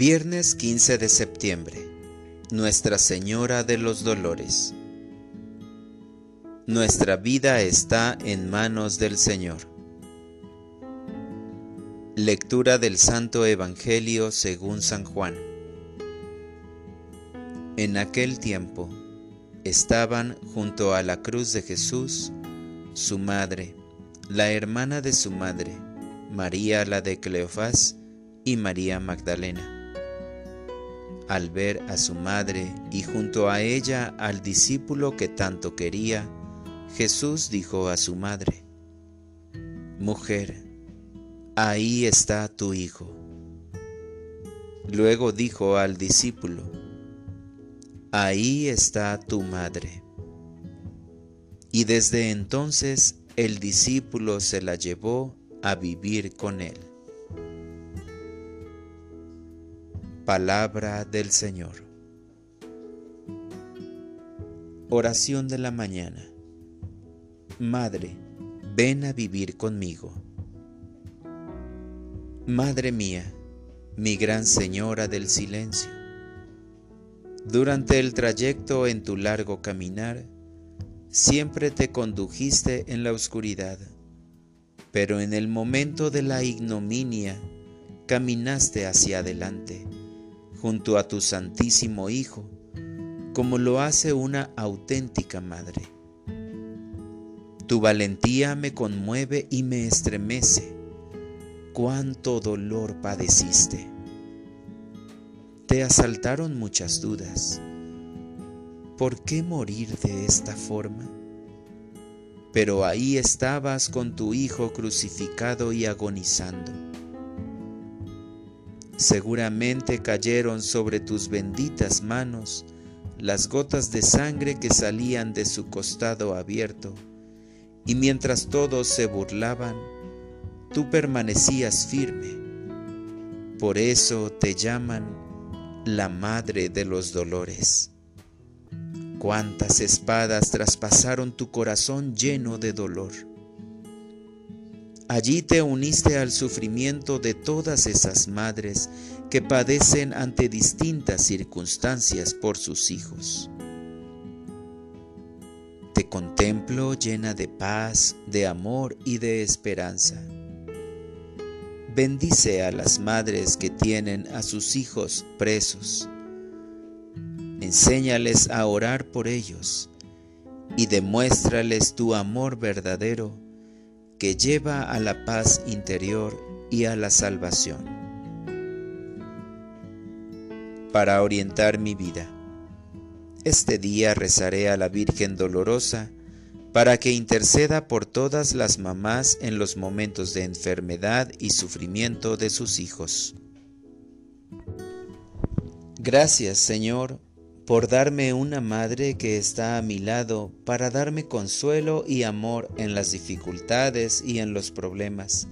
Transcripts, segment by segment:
Viernes 15 de septiembre. Nuestra Señora de los Dolores. Nuestra vida está en manos del Señor. Lectura del Santo Evangelio según San Juan. En aquel tiempo estaban junto a la cruz de Jesús su madre, la hermana de su madre, María la de Cleofás y María Magdalena al ver a su madre y junto a ella al discípulo que tanto quería, Jesús dijo a su madre, Mujer, ahí está tu hijo. Luego dijo al discípulo, Ahí está tu madre. Y desde entonces el discípulo se la llevó a vivir con él. Palabra del Señor. Oración de la mañana. Madre, ven a vivir conmigo. Madre mía, mi gran Señora del silencio. Durante el trayecto en tu largo caminar, siempre te condujiste en la oscuridad, pero en el momento de la ignominia, caminaste hacia adelante junto a tu Santísimo Hijo, como lo hace una auténtica madre. Tu valentía me conmueve y me estremece. Cuánto dolor padeciste. Te asaltaron muchas dudas. ¿Por qué morir de esta forma? Pero ahí estabas con tu Hijo crucificado y agonizando Seguramente cayeron sobre tus benditas manos las gotas de sangre que salían de su costado abierto, y mientras todos se burlaban, tú permanecías firme. Por eso te llaman la Madre de los Dolores. Cuántas espadas traspasaron tu corazón lleno de dolor Allí te uniste al sufrimiento de todas esas madres que padecen ante distintas circunstancias por sus hijos. Te contemplo llena de paz, de amor y de esperanza. Bendice a las madres que tienen a sus hijos presos. Enséñales a orar por ellos y demuéstrales tu amor verdadero que lleva a la paz interior y a la salvación. Para orientar mi vida, este día rezaré a la Virgen Dolorosa para que interceda por todas las mamás en los momentos de enfermedad y sufrimiento de sus hijos. Gracias, Señor, por darme una madre que está a mi lado para darme consuelo y amor en las dificultades y en los problemas,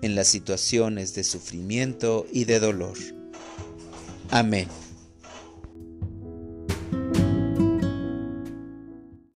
en las situaciones de sufrimiento y de dolor. Amén.